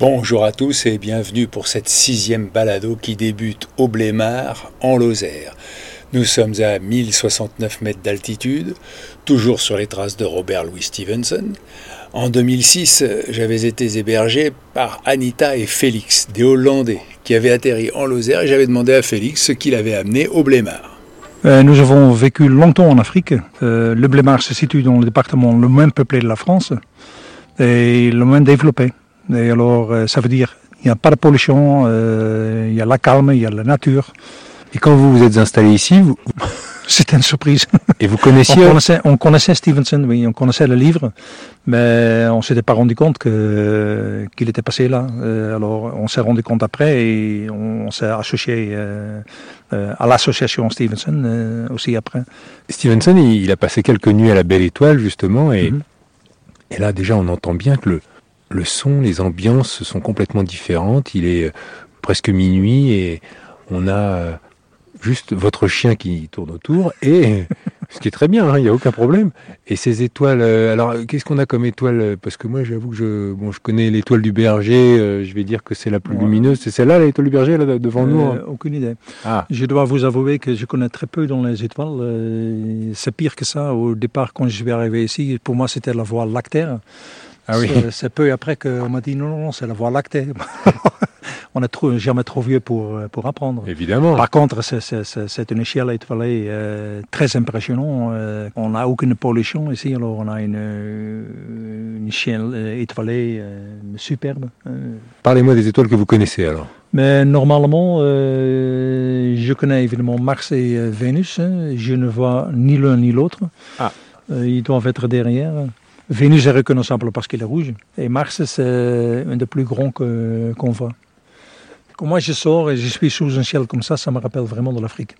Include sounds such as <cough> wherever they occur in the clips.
Bonjour à tous et bienvenue pour cette sixième balado qui débute au Blémard, en Lozère. Nous sommes à 1069 mètres d'altitude, toujours sur les traces de Robert Louis Stevenson. En 2006, j'avais été hébergé par Anita et Félix, des Hollandais, qui avaient atterri en Lozère et j'avais demandé à Félix ce qu'il avait amené au Blémard. Euh, nous avons vécu longtemps en Afrique. Euh, le Blémard se situe dans le département le moins peuplé de la France et le moins développé. Et alors, euh, ça veut dire il n'y a pas de pollution, euh, il y a la calme, il y a la nature. Et quand vous vous êtes installé ici, vous... <laughs> C'était une surprise. et vous connaissiez On connaissait, on connaissait Stevenson, oui, on connaissait le livre, mais on s'était pas rendu compte que qu'il était passé là. Euh, alors, on s'est rendu compte après et on, s'est associé à l'association Stevenson aussi après. Stevenson, il, a passé quelques nuits à la Belle Étoile justement, et, et là déjà on entend bien que le le son, les ambiances sont complètement différentes. Il est euh, presque minuit et on a euh, juste votre chien qui tourne autour et <laughs> ce qui est très bien, hein, il n'y a aucun problème. Et ces étoiles, euh, alors qu'est-ce qu'on a comme étoile Parce que moi j'avoue que je, bon, je connais l'étoile du berger, euh, je vais dire que c'est la plus Ouais. lumineuse. C'est celle-là l'étoile du berger là devant nous Euh, hein aucune idée. Ah, Je dois vous avouer que je connais très peu dans les étoiles. Euh, C'est pire que ça. Au départ, quand je suis arrivé ici, pour moi, c'était la voie lactée. Ah oui. C'est- peu après qu'on m'a dit non, non, c'est la voie lactée. <laughs> On est trop, jamais trop vieux pour, euh, pour apprendre. Évidemment. Par contre, c'est- une échelle étoilée euh, très impressionnante. Euh, on n'a aucune pollution ici, alors on a une, euh, une échelle étoilée euh, superbe. Parlez-moi des étoiles que vous connaissez alors. mais normalement, je connais évidemment Mars et Vénus. hein. Je ne vois ni l'un ni l'autre. Ah. Ils doivent être derrière. Vénus est reconnaissable parce qu'il est rouge. Et Mars, c'est un des plus grands qu'on voit. Quand moi je sors et je suis sous un ciel comme ça, ça me rappelle vraiment de l'Afrique.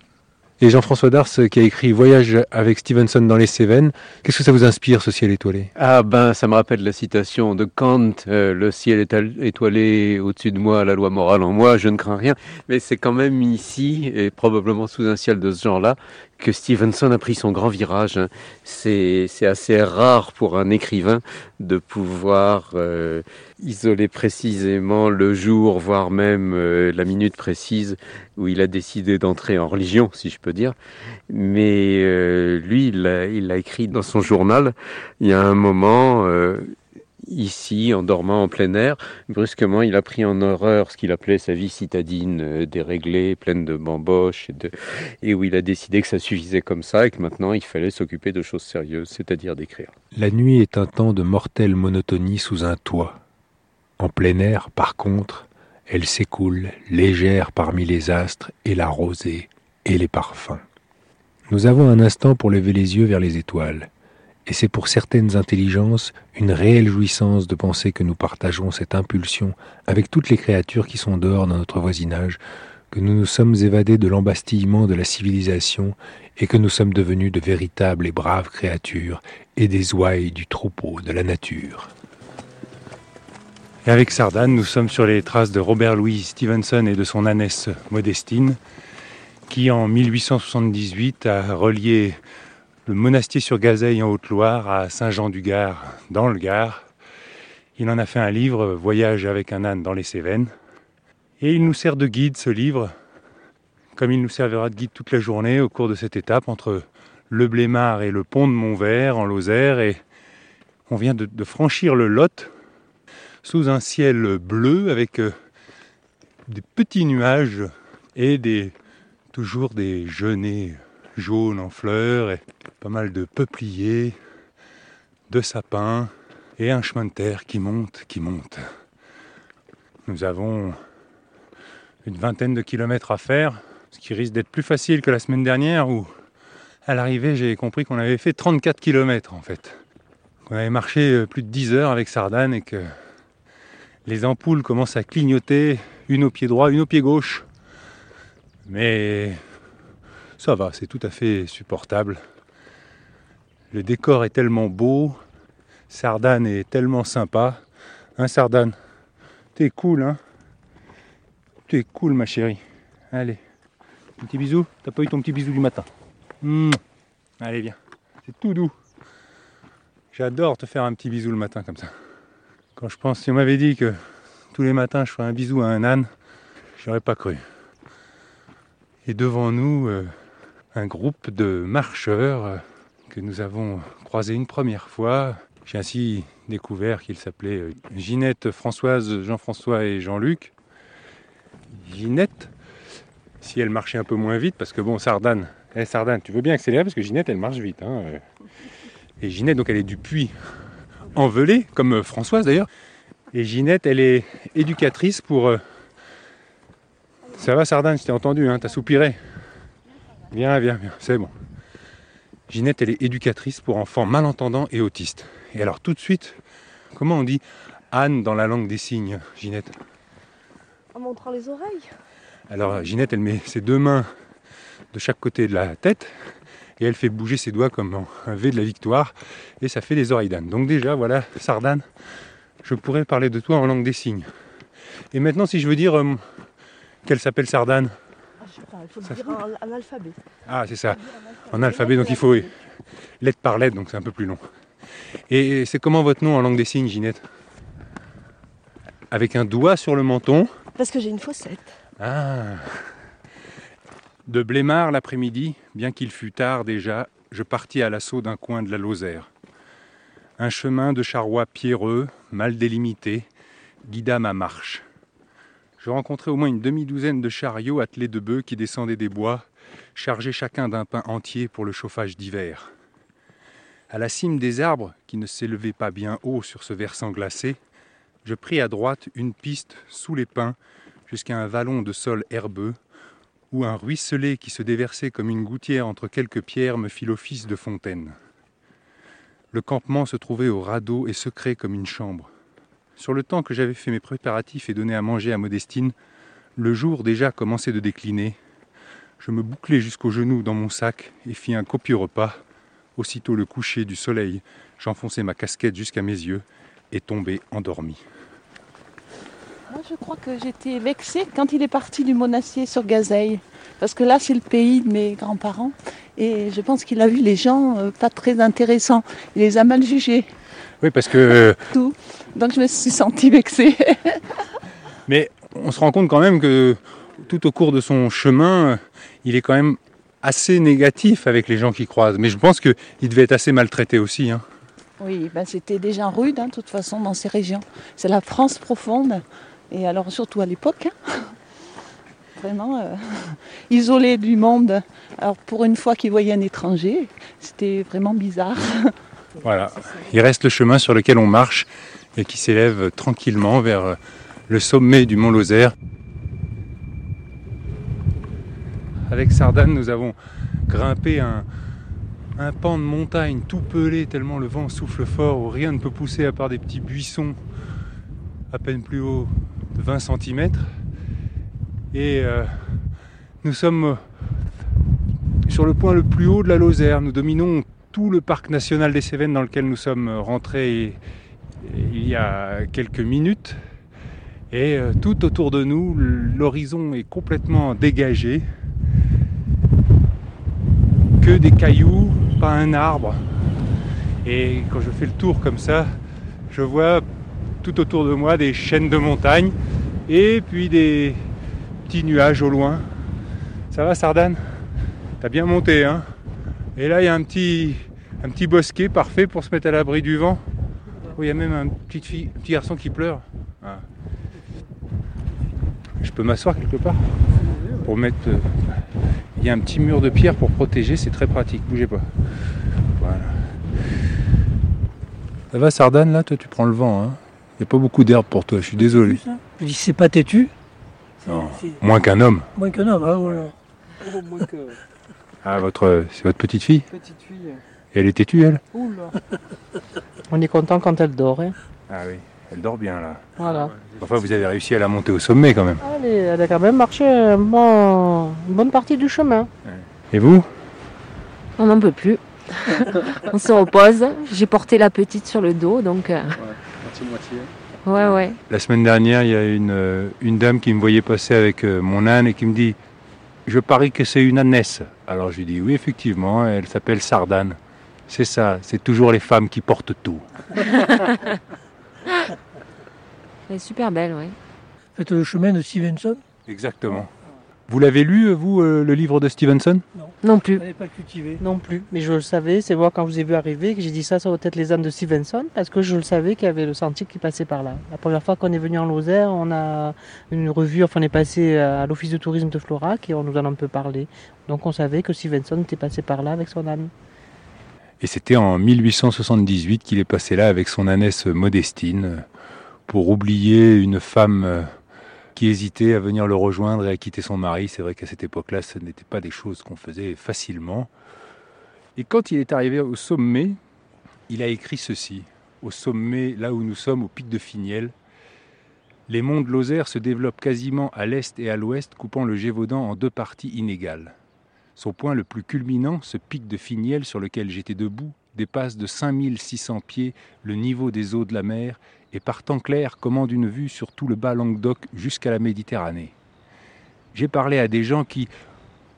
Et Jean-François Dars euh, qui a écrit Voyage avec Stevenson dans les Cévennes. Qu'est-ce que ça vous inspire ce ciel étoilé? Ah ben, ça me rappelle la citation de Kant, euh, le ciel est étoilé au-dessus de moi, la loi morale en moi, je ne crains rien. Mais c'est quand même ici, et probablement sous un ciel de ce genre-là, que Stevenson a pris son grand virage. hein. C'est assez rare pour un écrivain de pouvoir euh, isoler précisément le jour, voire même euh, la minute précise où il a décidé d'entrer en religion, si je peux dire. Mais euh, lui, il l'a écrit dans son journal. Il y a un moment, ici, en dormant en plein air, brusquement, il a pris en horreur ce qu'il appelait sa vie citadine, euh, déréglée, pleine de bamboches, et, de, et où il a décidé que ça suffisait comme ça et que maintenant, il fallait s'occuper de choses sérieuses, c'est-à-dire d'écrire. La nuit est un temps de mortelle monotonie sous un toit. En plein air, par contre, elle s'écoule, légère parmi les astres et la rosée et les parfums. Nous avons un instant pour lever les yeux vers les étoiles, et c'est pour certaines intelligences une réelle jouissance de penser que nous partageons cette impulsion avec toutes les créatures qui sont dehors dans notre voisinage, que nous nous sommes évadés de l'embastillement de la civilisation et que nous sommes devenus de véritables et braves créatures et des ouailles du troupeau de la nature. Et avec Sardane, nous sommes sur les traces de Robert Louis Stevenson et de son ânesse Modestine, qui en 1878 a relié le monastier sur Gazeille en Haute-Loire à Saint-Jean-du-Gard dans le Gard. Il en a fait un livre, Voyage avec un âne dans les Cévennes. Et il nous sert de guide, ce livre, comme il nous servira de guide toute la journée au cours de cette étape entre le Blémard et le pont de Montvert en Lozère. Et on vient de, franchir le Lot sous un ciel bleu avec euh, des petits nuages et des, toujours des genêts jaunes en fleurs pas mal de peupliers, de sapins et un chemin de terre qui monte, qui monte. Nous avons une vingtaine de kilomètres à faire, ce qui risque d'être plus facile que la semaine dernière où, à l'arrivée, j'ai compris qu'on avait fait 34 kilomètres en fait. qu'on avait marché euh, plus de 10 heures avec Sardane et que les ampoules commencent à clignoter, une au pied droit, une au pied gauche. Mais ça va, c'est tout à fait supportable. Le décor est tellement beau, Sardane est tellement sympa. Hein Sardane? T'es cool, hein? T'es cool ma chérie. Allez, petit bisou T'as pas eu ton petit bisou du matin? Mmh. Allez viens, c'est tout doux. J'adore te faire un petit bisou le matin comme ça. Quand je pense, si on m'avait dit que tous les matins je ferais un bisou à un âne, j'aurais pas cru. Et devant nous, euh, un groupe de marcheurs euh, que nous avons croisés une première fois. J'ai ainsi découvert qu'ils s'appelaient euh, Ginette, Françoise, Jean-François et Jean-Luc. Ginette, si elle marchait un peu moins vite, parce que bon, Sardane, eh, Sardane, tu veux bien accélérer parce que Ginette, elle marche vite. hein, euh. Et Ginette, donc elle est du puits envelé, comme euh, Françoise d'ailleurs. Et Ginette, elle est éducatrice pour. Ça va, Sardane, je t'ai entendu, hein, t'as soupiré. Viens, viens, viens, c'est bon. Ginette, elle est éducatrice pour enfants malentendants et autistes. Et alors, tout de suite, comment on dit Anne dans la langue des signes, Ginette? En montrant les oreilles. Alors, Ginette, elle met ses deux mains de chaque côté de la tête et elle fait bouger ses doigts comme un V de la victoire et ça fait des oreilles d'âne. Donc, déjà, voilà, Sardane, je pourrais parler de toi en langue des signes. Et maintenant, si je veux dire euh, qu'elle s'appelle Sardane, Ah, il faut Ça le dire en, en alphabet. ah, c'est ça, en alphabet, donc il faut lettre par lettre, donc c'est un peu plus long. Et c'est comment votre nom en langue des signes, Ginette? Avec un doigt sur le menton. Parce que j'ai une fossette. Ah De Blémard l'après-midi, bien qu'il fût tard déjà, je partis à l'assaut d'un coin de la Lozère. Un chemin de charrois pierreux, mal délimité, guida ma marche. Je rencontrai au moins une demi-douzaine de chariots attelés de bœufs qui descendaient des bois, chargés chacun d'un pain entier pour le chauffage d'hiver. À la cime des arbres, qui ne s'élevaient pas bien haut sur ce versant glacé, je pris à droite une piste sous les pins jusqu'à un vallon de sol herbeux, où un ruisselet qui se déversait comme une gouttière entre quelques pierres me fit l'office de fontaine. Le campement se trouvait au radeau et secret comme une chambre. Sur le temps que j'avais fait mes préparatifs et donné à manger à Modestine, le jour déjà commençait de décliner. Je me bouclai jusqu'aux genoux dans mon sac et fis un copieux repas. Aussitôt le coucher du soleil, j'enfonçai ma casquette jusqu'à mes yeux et tombai endormi. Je crois que j'étais vexée quand il est parti du monastier sur Gazeille. Parce que là, c'est le pays de mes grands-parents. Et je pense qu'il a vu les gens euh, pas très intéressants. Il les a mal jugés. Oui, parce que Tout. Donc, je me suis sentie vexée. <laughs> Mais on se rend compte quand même que tout au cours de son chemin, il est quand même assez négatif avec les gens qu'il croise. Mais je pense qu'il devait être assez maltraité aussi. hein. Oui, ben c'était des gens rudes, hein, de toute façon, dans ces régions. C'est la France profonde. Et alors, surtout à l'époque. hein. <laughs> Vraiment euh, <laughs> isolé du monde. Alors, pour une fois qu'il voyait un étranger, c'était vraiment bizarre. Voilà. Il reste le chemin sur lequel on marche et qui s'élève tranquillement vers euh, le sommet du mont Lozère. Avec Sardane, nous avons grimpé un, pan de montagne tout pelé tellement le vent souffle fort où rien ne peut pousser à part des petits buissons à peine plus haut de 20 cm. Et euh, nous sommes euh, sur le point le plus haut de la Lozère. Nous dominons le parc national des Cévennes dans lequel nous sommes rentrés il y a quelques minutes. Et euh, tout autour de nous, l'horizon est complètement dégagé. Que des cailloux, pas un arbre. Et quand je fais le tour comme ça, je vois tout autour de moi des chaînes de montagnes et puis des petits nuages au loin. Ça va Sardane? T'as bien monté hein? Et là il y a un petit, un petit bosquet parfait pour se mettre à l'abri du vent. Oh, il y a même un petit, fille, un petit garçon qui pleure. Ah. Je peux m'asseoir quelque part Pour mettre. euh, Il y a un petit mur de pierre pour protéger, c'est très pratique, bougez pas. Voilà. Ça va Sardane là Toi tu prends le vent hein Il n'y a pas beaucoup d'herbe pour toi, je suis désolé. Je dis, c'est pas têtu. Non. Moins qu'un homme. moins qu'un homme. hein, voilà. Oh, moins que Ah votre c'est votre petite fille petite fille. Et elle est têtue, elle Oula. <laughs> On est content quand elle dort. Hein. Ah oui, elle dort bien là. Voilà. Enfin, vous avez réussi à la monter au sommet quand même. Elle, est- elle a quand même marché un bon- une bonne partie du chemin. Et vous On n'en peut plus. <laughs> on se repose. J'ai porté la petite sur le dos, donc. euh, Ouais, ouais. La semaine dernière, il y a une, euh, une dame qui me voyait passer avec euh, mon âne et qui me dit Je parie que c'est une ânesse. Alors je lui dis Oui, effectivement, elle s'appelle Sardane. C'est ça, c'est toujours les femmes qui portent tout. Elle est super belle, ouais. Faites le chemin de Stevenson? Exactement. Vous l'avez lu, vous, euh, le livre de Stevenson? Non plus. Elle n'est pas cultivée. Non plus. Mais je le savais, c'est moi quand je vous ai vu arriver que j'ai dit ça, ça doit être les ânes de Stevenson, parce que je le savais qu'il y avait le sentier qui passait par là. La première fois qu'on est venu en Lozère, on a une revue, enfin on est passé à l'office de tourisme de Florac et on nous en a un peu parlé. Donc on savait que Stevenson était passé par là avec son âne. Et c'était en 1878 qu'il est passé là avec son ânesse Modestine euh, pour oublier une femme euh, qui hésitait à venir le rejoindre et à quitter son mari. C'est vrai qu'à cette époque-là, ce n'était pas des choses qu'on faisait facilement. Et quand il est arrivé au sommet, il a écrit ceci. Au sommet, là où nous sommes, au pic de Finiel, les monts de Lozère se développent quasiment à l'est et à l'ouest, coupant le Gévaudan en deux parties inégales. Son point le plus culminant, ce pic de Finiel sur lequel j'étais debout, dépasse de 5600 pieds le niveau des eaux de la mer et par temps clair commande une vue sur tout le bas Languedoc jusqu'à la Méditerranée. J'ai parlé à des gens qui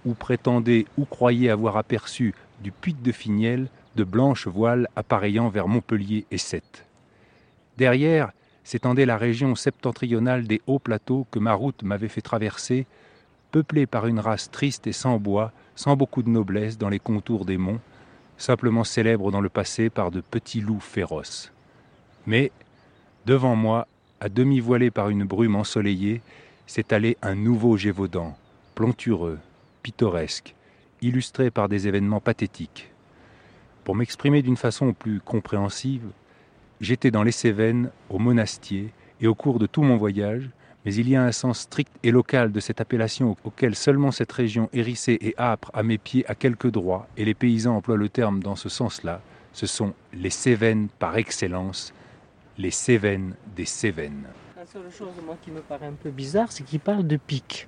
ou prétendaient ou croyaient avoir aperçu du pic de Finiel de blanches voiles appareillant vers Montpellier et Sète. Derrière s'étendait la région septentrionale des hauts plateaux que ma route m'avait fait traverser, peuplée par une race triste et sans bois, sans beaucoup de noblesse dans les contours des monts, simplement célèbre dans le passé par de petits loups féroces. Mais, devant moi, à demi voilé par une brume ensoleillée, s'étalait un nouveau Gévaudan, plantureux, pittoresque, illustré par des événements pathétiques. Pour m'exprimer d'une façon plus compréhensive, j'étais dans les Cévennes, au Monastier, et au cours de tout mon voyage, mais il y a un sens strict et local de cette appellation auquel seulement cette région hérissée et âpre à mes pieds a quelques droits, et les paysans emploient le terme dans ce sens-là, ce sont les Cévennes par excellence, les Cévennes des Cévennes. La seule chose moi qui me paraît un peu bizarre, c'est qu'il parle de pic.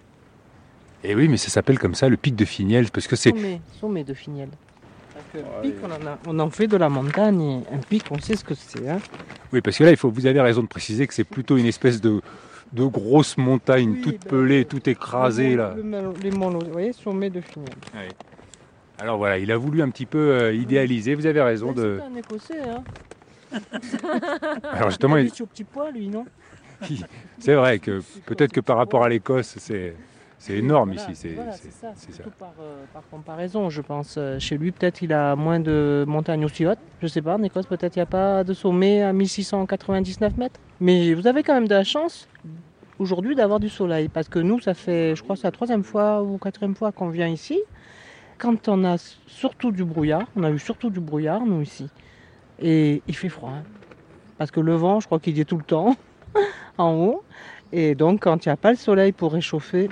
Et oui, mais ça s'appelle comme ça le pic de Finiel, parce que c'est... Sommet, sommet de Finiel. Parce que pic, on en, a- on en fait de la montagne, un pic, on sait ce que c'est. Hein. Oui, parce que là, il faut, vous avez raison de préciser que c'est plutôt une espèce de, de grosse montagne Oui, toute ben, pelée, toute écrasée, Le là. le les monts, vous voyez, sommet de Finiel. Alors voilà, il a voulu un petit peu euh, idéaliser, vous avez raison Ouais, de... C'est un écossais, hein. <laughs> Alors justement, il au petit pois, lui, non <laughs> c'est vrai que peut-être que par rapport à l'Écosse, c'est, c'est énorme Voilà, ici. C'est, voilà, ça, ça. par, euh, par comparaison, je pense. Euh, Chez lui, peut-être il a moins de montagnes aussi hautes. Je sais pas, en Écosse, peut-être il n'y a pas de sommet à 1699 mètres. Mais vous avez quand même de la chance aujourd'hui d'avoir du soleil. Parce que nous, ça fait, je crois, c'est la troisième fois ou quatrième fois qu'on vient ici. Quand on a surtout du brouillard, on a eu surtout du brouillard, nous ici. Et il fait froid. hein. Parce que le vent, je crois qu'il y est tout le temps, <laughs> en haut. Et donc, quand il n'y a pas le soleil pour réchauffer,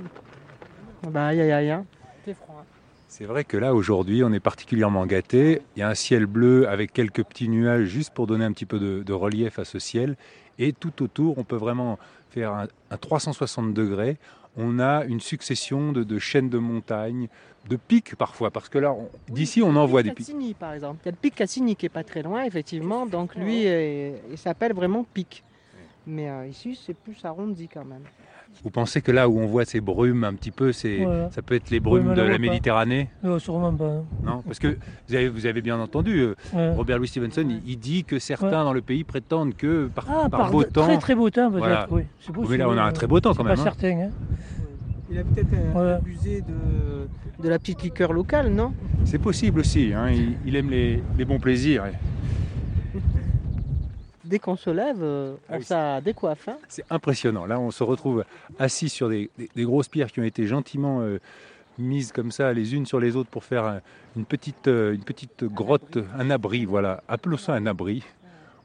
bah aïe aïe aïe, hein. fait froid. C'est vrai que là, aujourd'hui, on est particulièrement gâté. Il y a un ciel bleu avec quelques petits nuages juste pour donner un petit peu de, relief à ce ciel. Et tout autour, on peut vraiment faire un 360 degrés. On a une succession de, de chaînes de montagnes, de pics parfois, parce que là, on- d'ici, on en voit des pics. Cassini, par exemple. Il y a le pic Cassini qui est pas très loin, effectivement. Donc lui, euh, il s'appelle vraiment pic. Mais euh, ici, c'est plus arrondi quand même. Vous pensez que là où on voit ces brumes un petit peu, c'est, Voilà. ça peut être les brumes de la pas. Méditerranée? Non, sûrement pas. hein. Non, parce que vous avez, vous avez bien entendu, euh, Ouais. Robert Louis Stevenson, il, il dit que certains Ouais. dans le pays prétendent que par, Ah, par par beau de- temps. très très beau temps peut-être, Voilà. oui. C'est Oui, mais là, on a un très beau temps quand même, Pas hein. certain. Hein. Il a peut-être abusé de, de la petite liqueur locale, non? C'est possible aussi, hein, il, il aime les, les bons plaisirs. Dès qu'on se lève, euh, Ah on oui, ça décoiffe. Hein C'est impressionnant. Là, on se retrouve assis sur des, des- des grosses pierres qui ont été gentiment euh, mises comme ça, les unes sur les autres, pour faire un- une petite, euh, une petite grotte, un abri, voilà. Appelons ça un abri,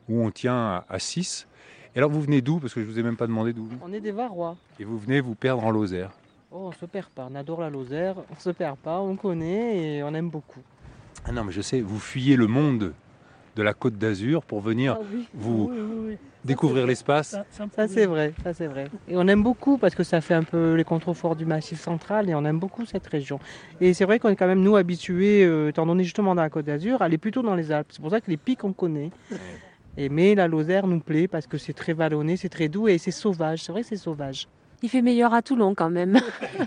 où on tient à 6. Et alors, vous venez d'où? Parce que je vous ai même pas demandé d'où. on est des Varois. Et vous venez vous perdre en Lozère. Oh, on se perd pas. On adore la Lozère. On se perd pas. On connaît et on aime beaucoup. Ah non, mais je sais, vous fuyez le monde de la Côte d'Azur pour venir Ah oui, vous oui, oui, oui. découvrir l'espace. Ça, ça me Ça c'est vrai, ça c'est vrai. Et on aime beaucoup parce que ça fait un peu les contreforts du Massif central et on aime beaucoup cette région. Et c'est vrai qu'on est quand même nous habitués, euh, étant donné justement dans la Côte d'Azur, à aller plutôt dans les Alpes. C'est pour ça que les pics on connaît. Et, mais la Lozère nous plaît parce que c'est très vallonné, c'est très doux et c'est sauvage. C'est vrai que c'est sauvage. Il fait meilleur à Toulon quand même.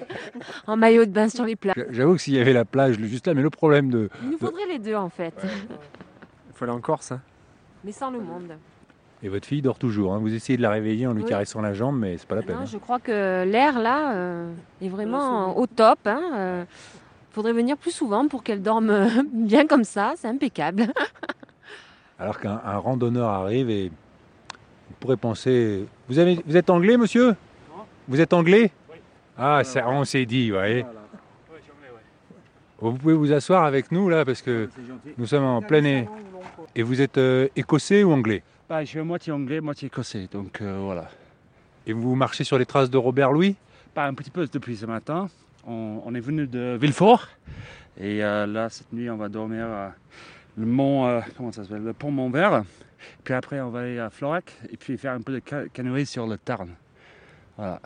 <laughs> en maillot de bain sur les plages. J'avoue que s'il y avait la plage juste là, mais le problème de. Il nous faudrait les deux en fait. Il faut aller en Corse. hein. Mais sans le monde. Et votre fille dort toujours. hein. Vous essayez de la réveiller en lui Oui. caressant la jambe, mais c'est pas la peine. Non, hein. je crois que l'air là euh, est vraiment au top. Il hein, euh, faudrait venir plus souvent pour qu'elle dorme <laughs> bien comme ça. C'est impeccable. <laughs> Alors qu'un un randonneur arrive et vous pourrez penser. Vous, avez, vous êtes anglais, monsieur? Vous êtes anglais? Ah, ça, on s'est dit, vous voyez. Vous pouvez vous asseoir avec nous là parce que nous sommes en plein air. Et vous êtes euh, écossais ou anglais Bah, je suis moitié anglais, moitié écossais, donc euh, voilà. Et vous marchez sur les traces de Robert Louis? Pas un petit peu depuis ce matin. On, on est venu de Villefort. Et euh, là, cette nuit, on va dormir à le mont, comment ça s'appelle, le pont Montvert. Puis après, on va aller à Florac et puis faire un peu de ca- canoë sur le Tarn. Voilà.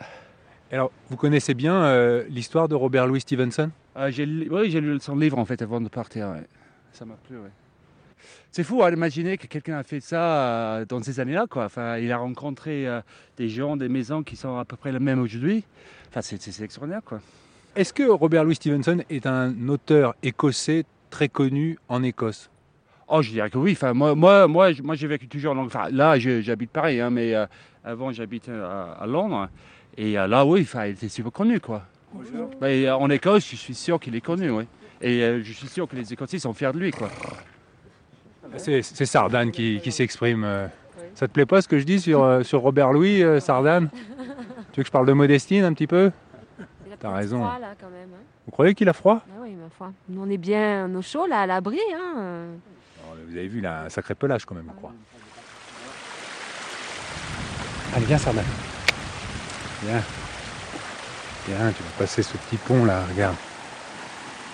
Alors, vous connaissez bien euh, l'histoire de Robert Louis Stevenson? Euh, oui, j'ai lu son livre en fait avant de partir. ouais. Ça m'a plu. ouais. C'est fou à imaginer que quelqu'un a fait ça euh, dans ces années-là. Quoi. Enfin, il a rencontré euh, des gens, des maisons qui sont à peu près les mêmes aujourd'hui. Enfin, c'est, extraordinaire. Quoi. Est-ce que Robert Louis Stevenson est un auteur écossais très connu en Écosse? Oh, je dirais que oui. Enfin, moi, moi, moi, moi j'ai vécu toujours en Angleterre. Enfin, là, je- j'habite Paris, hein, mais euh, avant, j'habitais à, à Londres. Et euh, là, oui, enfin, il était super connu. Quoi. Mais, euh, en Écosse, je suis sûr qu'il est connu. Oui. Et euh, je suis sûr que les Écossais sont fiers de lui. Quoi. C'est c'est Sardane qui, qui s'exprime. euh. Ça te plaît pas ce que je dis sur, euh, sur Robert Louis, euh, Sardane? Tu veux que je parle de Modestine un petit peu? Il a T'as raison. froid, là, quand même. hein. Vous croyez qu'il a froid? Ah oui, ma foi. Nous, on est bien au chaud, là, à l'abri. Hein. euh. Vous avez vu, il a un sacré pelage quand même, je crois. Allez, viens Sardane. Viens. Viens, tu vas passer ce petit pont là, regarde.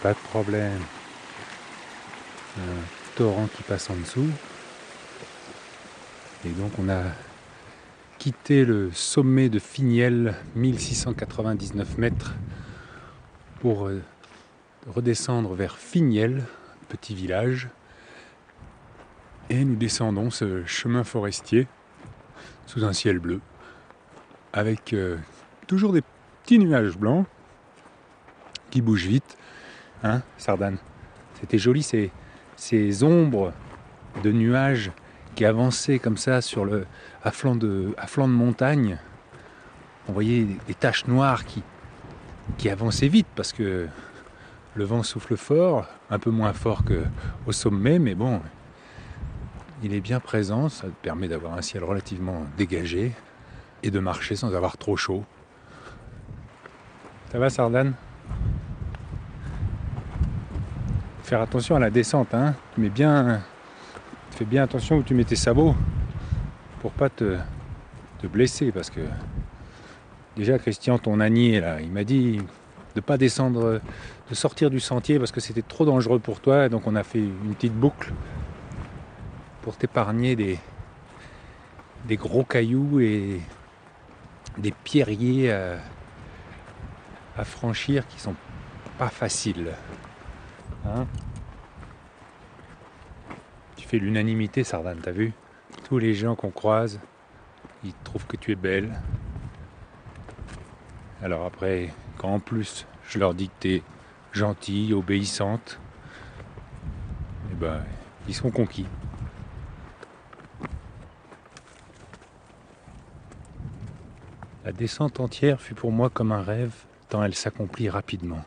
Pas de problème. Un torrent qui passe en dessous. Et donc on a quitté le sommet de Finiel, 1699 mètres, pour euh, redescendre vers Finiel, petit village. Et nous descendons ce chemin forestier sous un ciel bleu, avec euh, toujours des petits nuages blancs qui bougent vite. Hein, Sardane C'était joli ces, ces ombres de nuages qui avançaient comme ça sur le, à, flanc de, montagne. On voyait des, des taches noires qui, qui avançaient vite parce que le vent souffle fort, un peu moins fort qu'au sommet, mais bon, il est bien présent, ça permet d'avoir un ciel relativement dégagé et de marcher sans avoir trop chaud. Ça va Sardane Faire attention à la descente, hein. Tu mets bien. Fais bien attention où tu mets tes sabots pour pas te, te blesser parce que déjà Christian ton ânier là, il m'a dit de pas descendre, de sortir du sentier parce que c'était trop dangereux pour toi, donc on a fait une petite boucle pour t'épargner des, des gros cailloux et des pierriers à, à franchir qui sont pas faciles. Hein tu fais l'unanimité, Sardane, t'as vu? Tous les gens qu'on croise, ils trouvent que tu es belle. Alors après, quand en plus je leur dis que t'es gentille, obéissante, eh ben, ils sont conquis. La descente entière fut pour moi comme un rêve, tant elle s'accomplit rapidement.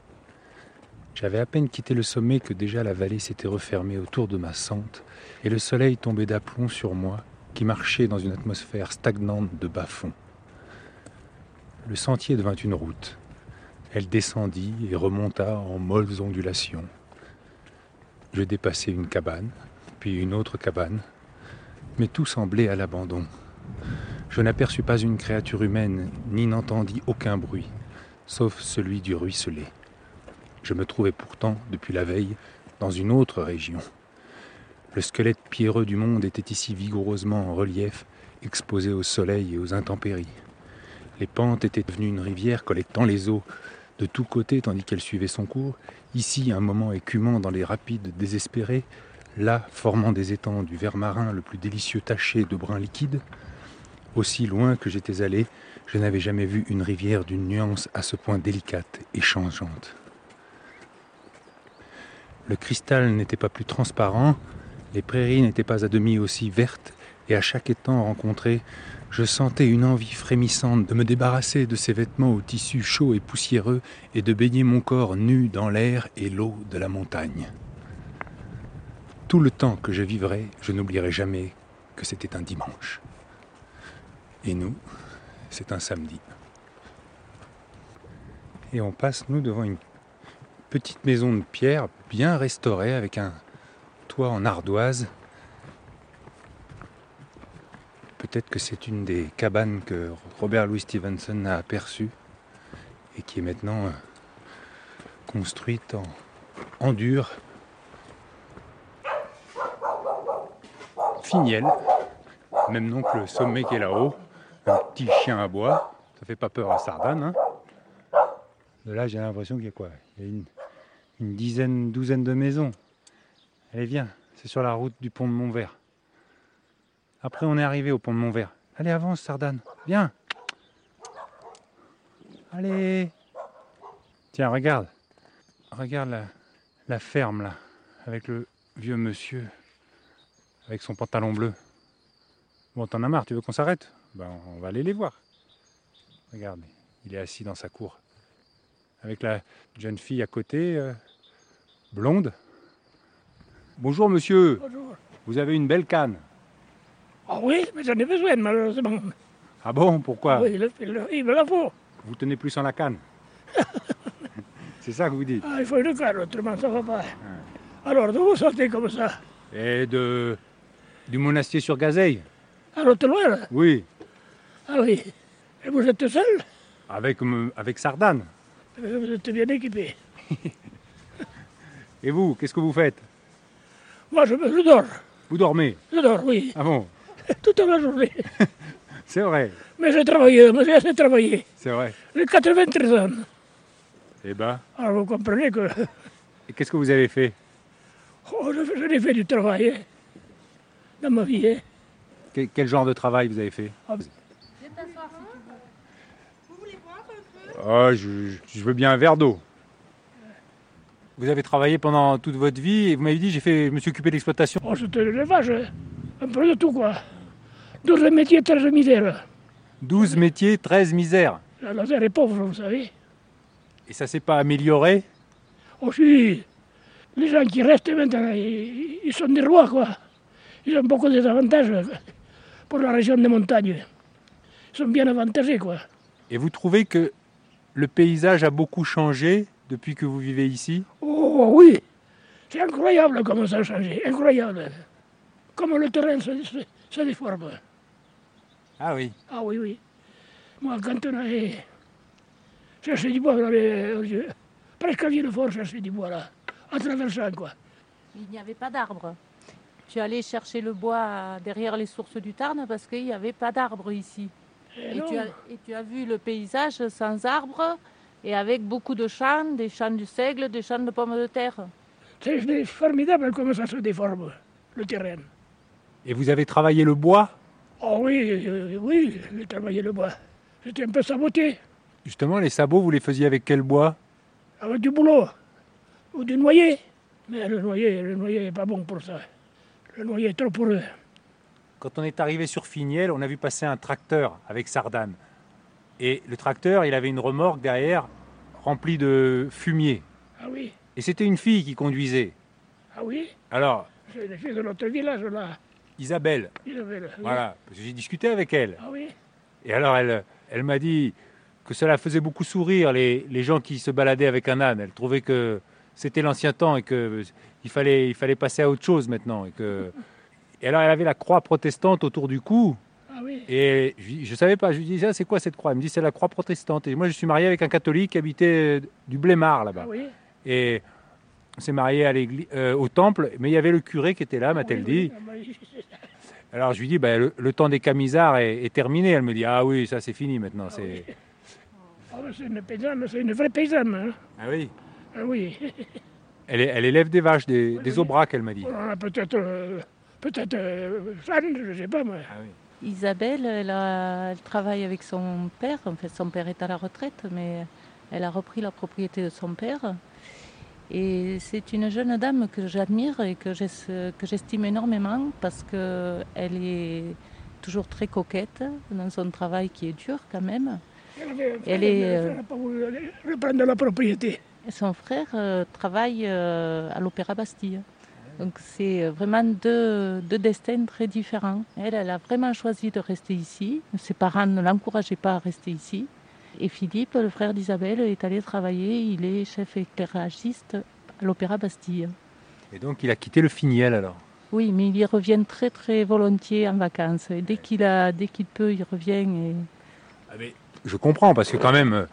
J'avais à peine quitté le sommet que déjà la vallée s'était refermée autour de ma sente, et le soleil tombait d'aplomb sur moi, qui marchait dans une atmosphère stagnante de bas-fond. Le sentier devint une route. Elle descendit et remonta en molles ondulations. Je dépassai une cabane, puis une autre cabane, mais tout semblait à l'abandon. Je n'aperçus pas une créature humaine, ni n'entendis aucun bruit, sauf celui du ruisselet. Je me trouvais pourtant, depuis la veille, dans une autre région. Le squelette pierreux du monde était ici vigoureusement en relief, exposé au soleil et aux intempéries. Les pentes étaient devenues une rivière collectant les eaux de tous côtés tandis qu'elle suivait son cours, ici un moment écumant dans les rapides désespérés, là formant des étangs du vert marin le plus délicieux taché de brun liquide. Aussi loin que j'étais allé, je n'avais jamais vu une rivière d'une nuance à ce point délicate et changeante. Le cristal n'était pas plus transparent, les prairies n'étaient pas à demi aussi vertes, et à chaque étang rencontré, je sentais une envie frémissante de me débarrasser de ces vêtements au tissu chaud et poussiéreux et de baigner mon corps nu dans l'air et l'eau de la montagne. Tout le temps que je vivrai, je n'oublierai jamais que c'était un dimanche. Et nous, c'est un samedi. Et on passe, nous, devant une petite maison de pierre bien restaurée avec un toit en ardoise Peut-être que c'est une des cabanes que Robert Louis Stevenson a aperçues et qui est maintenant euh, construite en, en dur. Finiel, même nom que le sommet qui est là-haut, un petit chien à bois, ça fait pas peur à Sardane. Hein. De là, j'ai l'impression qu'il y a quoi? Une dizaine, douzaine de maisons. Allez, viens, c'est sur la route du pont de Montvert. Après, on est arrivé au pont de Montvert. Allez, avance, Sardane. Viens. Allez. Tiens, regarde. Regarde la, ferme, là, avec le vieux monsieur, avec son pantalon bleu. Bon, t'en as marre, tu veux qu'on s'arrête? Ben, on va aller les voir. Regarde, il est assis dans sa cour. Avec la jeune fille à côté, euh, blonde. Bonjour, monsieur. Bonjour. Vous avez une belle canne. Ah oui, mais j'en ai besoin, malheureusement. Ah bon, pourquoi? Oui, il, il- il me la faut. Vous tenez plus en la canne. <laughs> C'est ça que vous dites. Ah, il faut une canne, autrement ça va pas. Alors, d'où vous sortez comme ça? Et de du monastier sur Gazeille À l'autre loin, là Oui, Ah oui. Et vous êtes seul? Avec me- avec Sardane. Euh, Vous êtes bien équipé. <laughs> Et vous, qu'est-ce que vous faites? Moi, je, je dors. Vous dormez? Je dors, oui. Ah bon? <laughs> Toute la journée. <laughs> C'est vrai, Mais j'ai travaillé, mais j'ai assez travaillé. c'est vrai. J'ai 93 ans. Eh ben, Alors, vous comprenez que <laughs> et qu'est-ce que vous avez fait? Oh, je, je l'ai fait du travail hein, dans ma vie. hein. quel, quel genre de travail vous avez fait? Ah, Oh, je, je veux bien un verre d'eau. Vous avez travaillé pendant toute votre vie et vous m'avez dit j'ai fait, je me suis occupé de l'exploitation. Oh, c'était l'élevage, hein. un peu de tout, quoi. 12 métiers, 13 misères. 12 métiers, 13 misères. La Lozère est pauvre, vous savez. Et ça s'est pas amélioré? Aussi, les gens qui restent maintenant, ils, ils sont des rois, quoi. Ils ont beaucoup d'avantages pour la région des montagnes. Ils sont bien avantagés, quoi. Et vous trouvez que le paysage a beaucoup changé? Depuis que vous vivez ici Oh oui, c'est incroyable comment ça a changé, incroyable. Comme le terrain se, se- se déforme. Ah oui. Ah oui, oui. Moi, quand on allait chercher du bois, on allait, euh, presque à Villefort chercher du bois, là, à traversant, quoi. Il n'y avait pas d'arbres. Tu allais chercher le bois derrière les sources du Tarn parce qu'il n'y avait pas d'arbres ici. Eh Et tu, as, et tu as vu le paysage sans arbres et avec beaucoup de champs, des champs du seigle, des champs de pommes de terre. C'est formidable comment ça se déforme, le terrain. Et vous avez travaillé le bois? Oh oui, euh, oui, j'ai travaillé le bois. J'étais un peu saboté, Justement, les sabots, vous les faisiez avec quel bois? Avec du boulot, ou du noyer. Mais le noyer, le noyer n'est pas bon pour ça. Le noyer est trop pour eux. Quand on est arrivé sur Finiel, on a vu passer un tracteur avec Sardane. Et le tracteur, il avait une remorque derrière remplie de fumier. Ah oui, Et c'était une fille qui conduisait. ah oui, Alors, c'est une fille de notre village, là. Isabelle, Isabelle, oui. voilà, parce que j'ai discuté avec elle. Ah oui, Et alors, elle, elle m'a dit que cela faisait beaucoup sourire les, les gens qui se baladaient avec un âne. Elle trouvait que c'était l'ancien temps et qu'il fallait, il fallait passer à autre chose maintenant. Et, que... et alors, elle avait la croix protestante autour du cou. Ah oui. Et je ne savais pas, je lui disais, Ah, c'est quoi cette croix? Elle me dit, c'est la croix protestante. Et moi, je suis marié avec un catholique qui habitait du Blémard là-bas. Ah oui, Et on s'est marié à l'église, euh, au temple, mais il y avait le curé qui était là, m'a-t-elle dit. Alors je lui dis, ben, le, le temps des camisards est, est terminé. Elle me dit, ah oui, ça c'est fini maintenant. c'est... Ah, une paysanne, c'est une vraie paysanne. hein. Ah oui. Ah oui. Elle, elle élève des vaches, des, des aubracs, elle m'a dit. Ah, peut-être, euh, peut-être euh, je sais pas moi. Isabelle, elle, a- elle travaille avec son père. En fait, son père est à la retraite, mais elle a repris la propriété de son père. Et c'est une jeune dame que j'admire et que j'es- que j'estime énormément parce qu'elle est toujours très coquette dans son travail qui est dur quand même. Elle, est, reprendre la propriété. Son frère euh, travaille euh, à l'Opéra Bastille. Donc c'est euh, vraiment deux, deux destins très différents. Elle, elle a vraiment choisi de rester ici. Ses parents ne l'encourageaient pas à rester ici. Et Philippe, le frère d'Isabelle, est allé travailler. Il est chef éclairagiste à l'Opéra Bastille. Et donc il a quitté le Finiel alors? Oui, mais il y revient très très volontiers en vacances. Et dès qu'il a, dès qu'il peut, il revient. Et... Je comprends, parce que quand même, euh,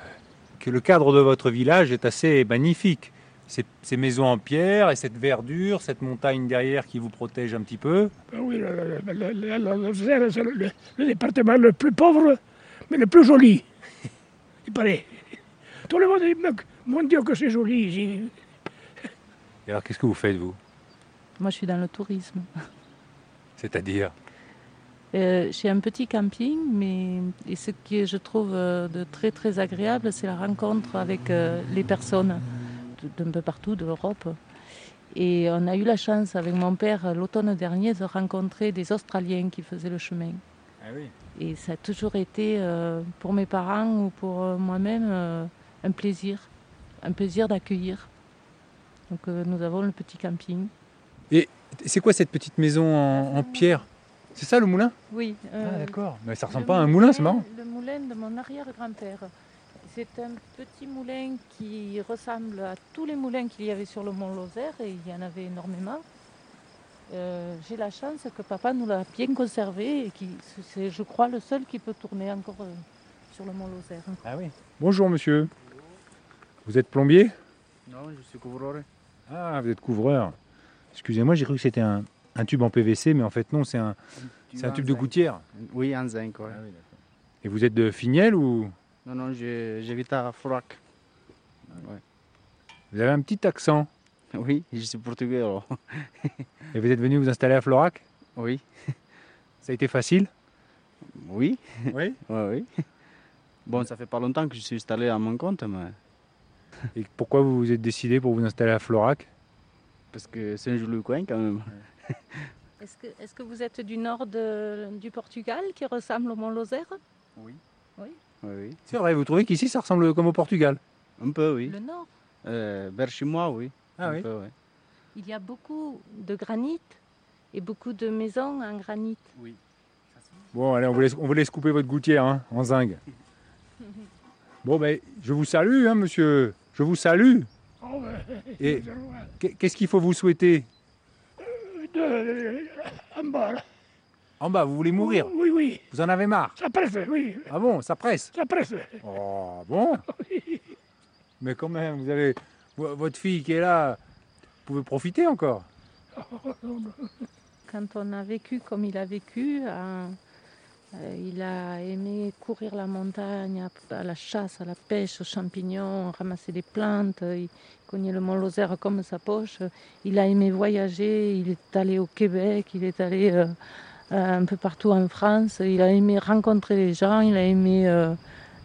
que le cadre de votre village est assez magnifique. Ces, ces maisons en pierre et cette verdure, cette montagne derrière qui vous protège un petit peu. Ah oui, le, le- département le plus pauvre, mais le plus joli. Il paraît. Tout le monde dit, mon Dieu, que c'est joli ici. Et alors qu'est-ce que vous faites, vous Moi, je suis dans le tourisme. C'est-à-dire Euh, J'ai un petit camping, mais et ce que je trouve euh, de très très agréable, c'est la rencontre avec euh, les personnes d'un peu partout de l'Europe. Et on a eu la chance avec mon père l'automne dernier de rencontrer des Australiens qui faisaient le chemin. Ah oui. Et ça a toujours été euh, pour mes parents ou pour euh, moi-même euh, un plaisir, un plaisir d'accueillir. Donc euh, nous avons le petit camping. Et c'est quoi cette petite maison en, en pierre? C'est ça le moulin? Oui. euh, Ah d'accord. Mais ça ressemble Le pas à un moulin, c'est marrant. Le moulin de mon arrière-grand-père. C'est un petit moulin qui ressemble à tous les moulins qu'il y avait sur le mont Lozère, et il y en avait énormément. Euh, J'ai la chance que papa nous l'a bien conservé, et qui, c'est, je crois, le seul qui peut tourner encore euh, sur le mont Lozère. Ah oui. Bonjour monsieur. Vous êtes plombier? Non, je suis couvreur. Ah, vous êtes couvreur. Excusez-moi, j'ai cru que c'était un, un tube en PVC, mais en fait non, c'est un, un tube de gouttière. Oui, en zinc, ouais. Et vous êtes de Finiel ou? Non, non, je- j'habite à Florac. Ouais. vous avez un petit accent <laughs> Oui, je suis portugais alors. <laughs> Et vous êtes venu vous installer à Florac Oui. Ça a été facile? Oui. Oui? <laughs> Ouais, oui. Bon, ça fait pas longtemps que je suis installé à mon compte, mais Et pourquoi vous vous êtes décidé pour vous installer à Florac parce que c'est un joli coin quand même. Est-ce que, est-ce que vous êtes du nord de- du Portugal, qui ressemble au mont Lozère? Oui. Oui. Oui, oui. C'est vrai, vous trouvez qu'ici ça ressemble comme au Portugal Un peu, oui. Le nord. Euh, vers chez moi, oui. Ah Un oui. peu. Il y a beaucoup de granit et beaucoup de maisons en granit. Oui. Bon, allez, on vous laisse, on vous laisse couper votre gouttière hein, en zinc. Bon, ben, je vous salue, hein, monsieur. Je vous salue. Oh. Et qu'est- qu'est-ce qu'il faut vous souhaiter? De- en bas, vous voulez mourir Oui, oui. Vous en avez marre Ça presse, oui. Ah bon, ça presse Ça presse. Oh, bon <laughs> Mais quand même, vous avez vo- votre fille qui est là, vous pouvez profiter encore. <laughs> Quand on a vécu comme il a vécu, euh, euh, il a aimé courir la montagne, à, à la chasse, à la pêche, aux champignons, ramasser des plantes. Il connaît le Mont Lozère comme sa poche. Il a aimé voyager. Il est allé au Québec. Il est allé euh, euh, un peu partout en France. Il a aimé rencontrer les gens. Il a aimé euh,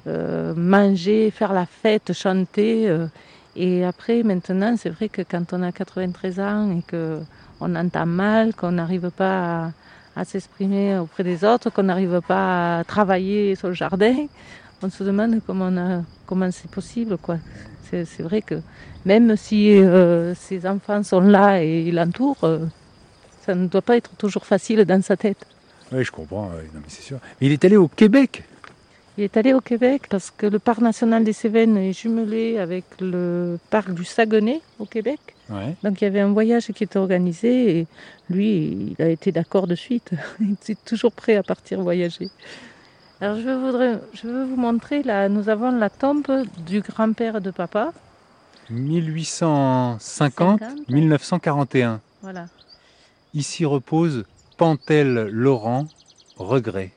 euh, manger, faire la fête, chanter. euh. Et après, maintenant, c'est vrai que quand on a 93 ans et que on entend mal, qu'on n'arrive pas à, s'exprimer auprès des autres, qu'on n'arrive pas à travailler sur le jardin, on se demande comment, on a- comment c'est possible. quoi. C'est vrai que même si euh, ses enfants sont là et l'entourent, euh, ça ne doit pas être toujours facile dans sa tête. Oui, je comprends, oui, non, mais c'est sûr. Mais il est allé au Québec. Il est allé au Québec parce que le parc national des Cévennes est jumelé avec le parc du Saguenay au Québec. Ouais. Donc il y avait un voyage qui était organisé et lui, il a été d'accord de suite. <laughs> Il était toujours prêt à partir voyager. Alors je voudrais, je veux vous montrer là, nous avons la tombe du grand-père de papa. 1850-1941. Voilà. Ici repose Pantel Laurent, regret.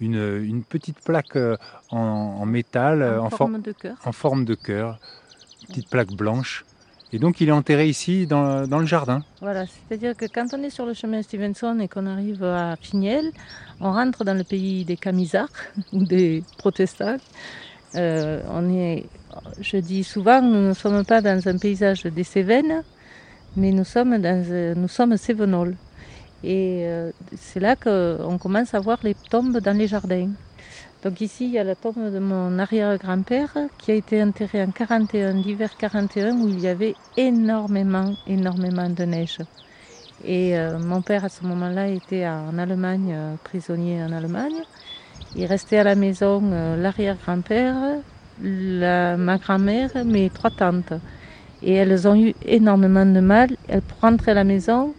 Une, une petite plaque euh, en, en métal, euh, En for- forme de cœur. en forme de cœur, une petite plaque blanche. Et donc il est enterré ici dans, dans le jardin. Voilà, c'est-à-dire que quand on est sur le chemin Stevenson et qu'on arrive à Finiel, on rentre dans le pays des Camisards <laughs> ou des protestants. Euh, on est, je dis souvent, nous ne sommes pas dans un paysage des Cévennes, mais nous sommes, dans, euh, nous sommes. Et euh, c'est là qu'on commence à voir les tombes dans les jardins. Donc ici, il y a la tombe de mon arrière-grand-père qui a été enterré en 41, l'hiver 41, où il y avait énormément, énormément de neige. Et euh, mon père, à ce moment-là, était en Allemagne, prisonnier en Allemagne. Il restait à la maison l'arrière-grand-père, la- ma grand-mère, mes trois tantes. Et elles ont eu énormément de mal. Elles, rentrer à la maison,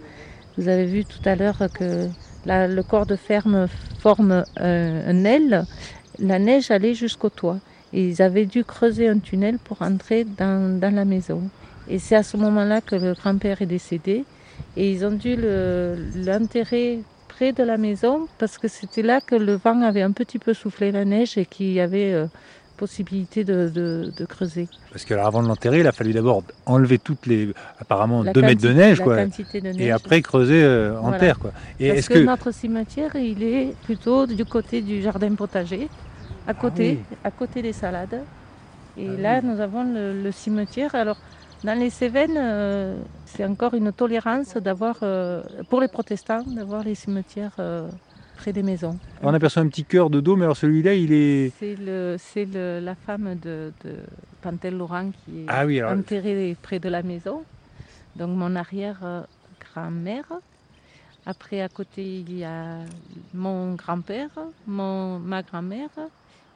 vous avez vu tout à l'heure que le corps de ferme forme euh, un L. La neige allait jusqu'au toit. Et ils avaient dû creuser un tunnel pour entrer dans, dans la maison. Et c'est à ce moment-là que le grand-père est décédé. Et ils ont dû le- l'enterrer près de la maison parce que c'était là que le vent avait un petit peu soufflé la neige et qu'il y avait euh, possibilité de, de- de creuser. Parce que alors, avant de l'enterrer, il a fallu d'abord enlever toutes les, apparemment, La 2 mètres de neige. Quoi. Et après creuser euh, en Voilà. terre. Quoi. Et Parce est-ce que, que... notre cimetière, il est plutôt du côté du jardin potager, à côté, oui. à côté des salades. Et Ah là, nous avons le, le cimetière. Alors, dans les Cévennes, euh, c'est encore une tolérance d'avoir, euh, pour les protestants, d'avoir les cimetières près des maisons. On aperçoit un petit cœur de dos, mais alors celui-là, il est... C'est le, c'est le- la femme de, de Pantel Laurent qui est Ah oui, alors- enterrée près de la maison. Donc mon arrière-grand-mère. Après, à côté, il y a mon grand-père, mon, ma grand-mère,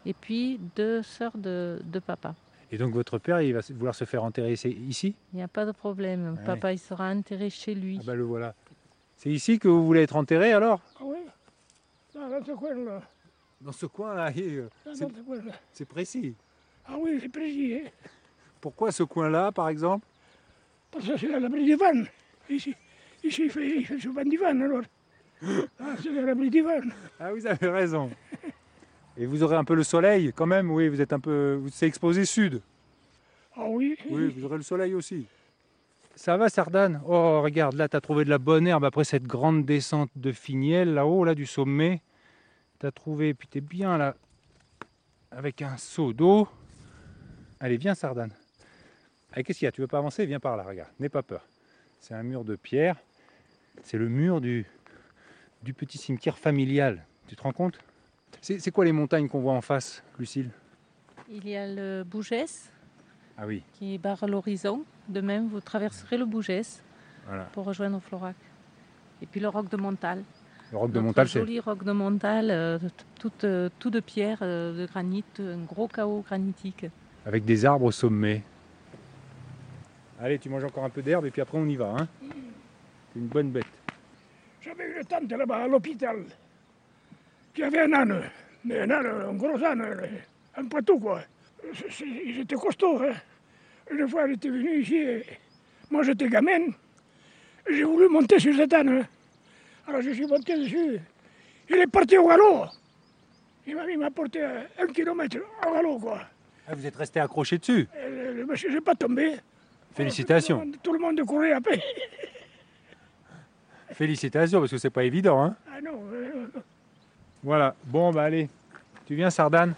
et puis deux sœurs de, de papa. Et donc votre père, il va vouloir se faire enterrer ici- Il n'y a pas de problème. Ouais. Papa, il sera enterré chez lui. Ah bah le voilà. C'est ici que vous voulez être enterré alors? Ah oui dans ce coin-là. Dans ce coin-là, euh, Là, c'est- précis. Ah oui, c'est précis. Hein? Pourquoi ce coin-là, par exemple? Parce que c'est à l'abri du vent. Ici, ici il, fait, il fait souvent du vent alors. <laughs> Ah, c'est à l'abri du vent. Ah, vous avez raison. Et vous aurez un peu le soleil quand même, oui, vous êtes un peu... Vous c'est exposé sud. Ah oui Oui, vous aurez le soleil aussi. Ça va, Sardane? Oh, regarde, là, tu as trouvé de la bonne herbe après cette grande descente de Finiel, là-haut, là, du sommet. Tu as trouvé, puis tu es bien là, avec un seau d'eau. Allez, viens, Sardane. Allez, qu'est-ce qu'il y a? Tu veux pas avancer? Viens par là, regarde. N'aie pas peur. C'est un mur de pierre. C'est le mur du, du petit cimetière familial. Tu te rends compte? C'est c'est quoi les montagnes qu'on voit en face, Lucille? Il y a le Bougès Ah oui, qui barre l'horizon. De même, vous traverserez le Bougès voilà. pour rejoindre Florac. Et puis le roc de Montal. Le roc de Notre Montal, c'est... joli roc de Montal, euh, tout, euh, tout de pierre, euh, de granit, un gros chaos granitique. avec des arbres au sommet. Allez, tu manges encore un peu d'herbe et puis après on y va. Hein T'es une bonne bête. J'avais une tante là-bas à l'hôpital qui avait un âne. Mais un âne, un gros âne, un poitou quoi. Ils étaient costauds. Hein. Une fois, elle était venue ici. et moi, j'étais gamine. J'ai voulu monter sur cet âne. Alors, je suis monté dessus. Il est parti au galop. Il m'a m'a porté euh, un kilomètre au galop, quoi. Ah, vous êtes resté accroché dessus. Et le, le monsieur, j'ai pas tombé. Félicitations. Tout le monde, tout le monde courait après. Félicitations parce que c'est pas évident. Hein Ah non, euh, voilà. Bon, bah allez. Tu viens, Sardane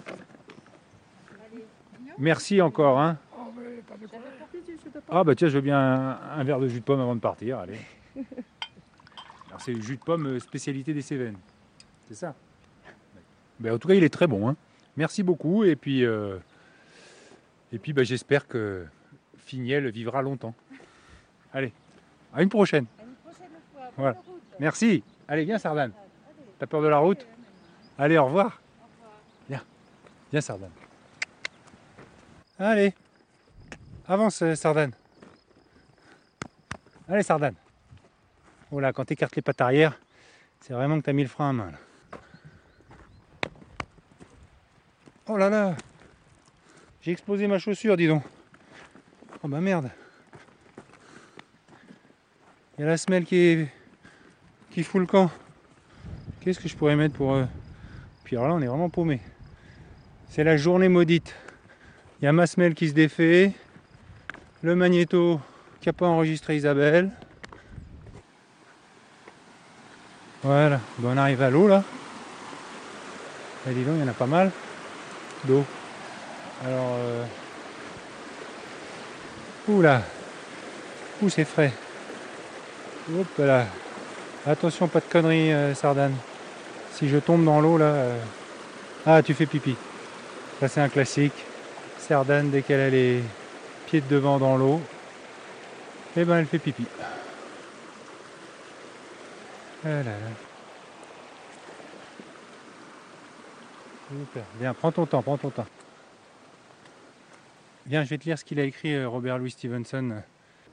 Merci encore. Hein oh, mais pas de quoi. ah, bah tiens, je veux bien un, un verre de jus de pomme avant de partir. Allez. Alors, c'est le jus de pomme euh, spécialité des Cévennes. C'est ça Ben, En tout cas, il est très bon. Hein Merci beaucoup. Et puis, euh, et puis bah, j'espère que Finiel vivra longtemps. Allez, à une prochaine. Voilà. Merci. Allez, viens, Sardane. T'as peur de la route? Allez, au revoir. Viens. Viens, Sardane. Allez. Avance, euh, Sardane. Allez, Sardane. Oh là, quand tu écartes les pattes arrière, c'est vraiment que tu as mis le frein à main. là. Oh là là J'ai explosé ma chaussure, dis donc. Oh bah merde. Il y a la semelle qui est qui fout le camp. Qu'est-ce que je pourrais mettre pour eux Puis alors là on est vraiment paumé. C'est la journée maudite. Il y a ma semelle qui se défait, le magnéto qui n'a pas enregistré Isabelle. Voilà, on arrive à l'eau là. Et dis donc, il y en a pas mal d'eau. Alors, euh... ouh là, ouh c'est frais. Hop là. Attention, pas de conneries, euh, Sardane. Si je tombe dans l'eau là, euh... ah tu fais pipi. Ça c'est un classique. Sardane dès qu'elle a les pieds de devant dans l'eau, eh ben elle fait pipi. Ah là. Bien, prends ton temps, prends ton temps. Bien, je vais te lire ce qu'il a écrit euh, Robert Louis Stevenson.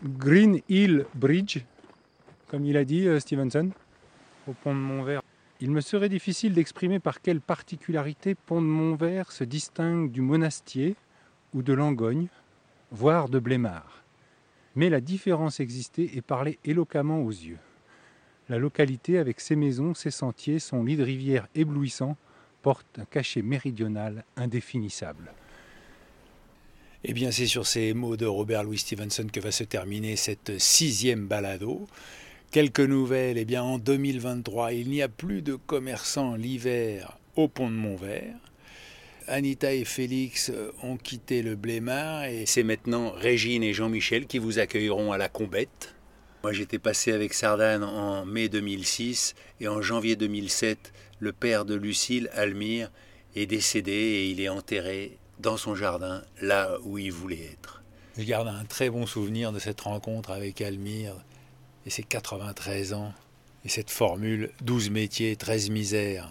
Green Hill Bridge, comme il a dit euh, Stevenson, au pont de Montvert. Il me serait difficile d'exprimer par quelle particularité Pont de Montvert se distingue du Monastier ou de Langogne, voire de Blémard. Mais la différence existait et parlait éloquemment aux yeux. La localité, avec ses maisons, ses sentiers, son lit de rivière éblouissant, porte un cachet méridional indéfinissable. Eh bien, c'est sur ces mots de Robert Louis Stevenson que va se terminer cette sixième balado. Quelques nouvelles, eh bien, en 2023, il n'y a plus de commerçants l'hiver au pont de Montvert. Anita et Félix ont quitté le Blémard et c'est maintenant Régine et Jean-Michel qui vous accueilleront à la Combette. Moi j'étais passé avec Sardane en mai 2006 et en janvier 2007 le père de Lucille, Almire, est décédé et il est enterré dans son jardin, là où il voulait être. Je garde un très bon souvenir de cette rencontre avec Almire et ses 93 ans et cette formule 12 métiers, 13 misères.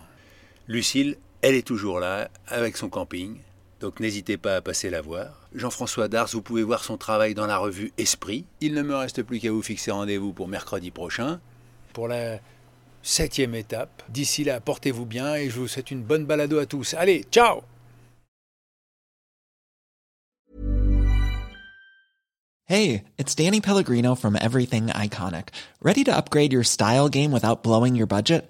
Lucille, elle est toujours là, avec son camping, donc n'hésitez pas à passer la voir. Jean-François Dars, vous pouvez voir son travail dans la revue Esprit. Il ne me reste plus qu'à vous fixer rendez-vous pour mercredi prochain. Pour la septième étape. D'ici là, portez-vous bien et je vous souhaite une bonne balado à tous. Allez, ciao Hey, it's Danny Pellegrino from Everything Iconic. Ready to upgrade your style game without blowing your budget?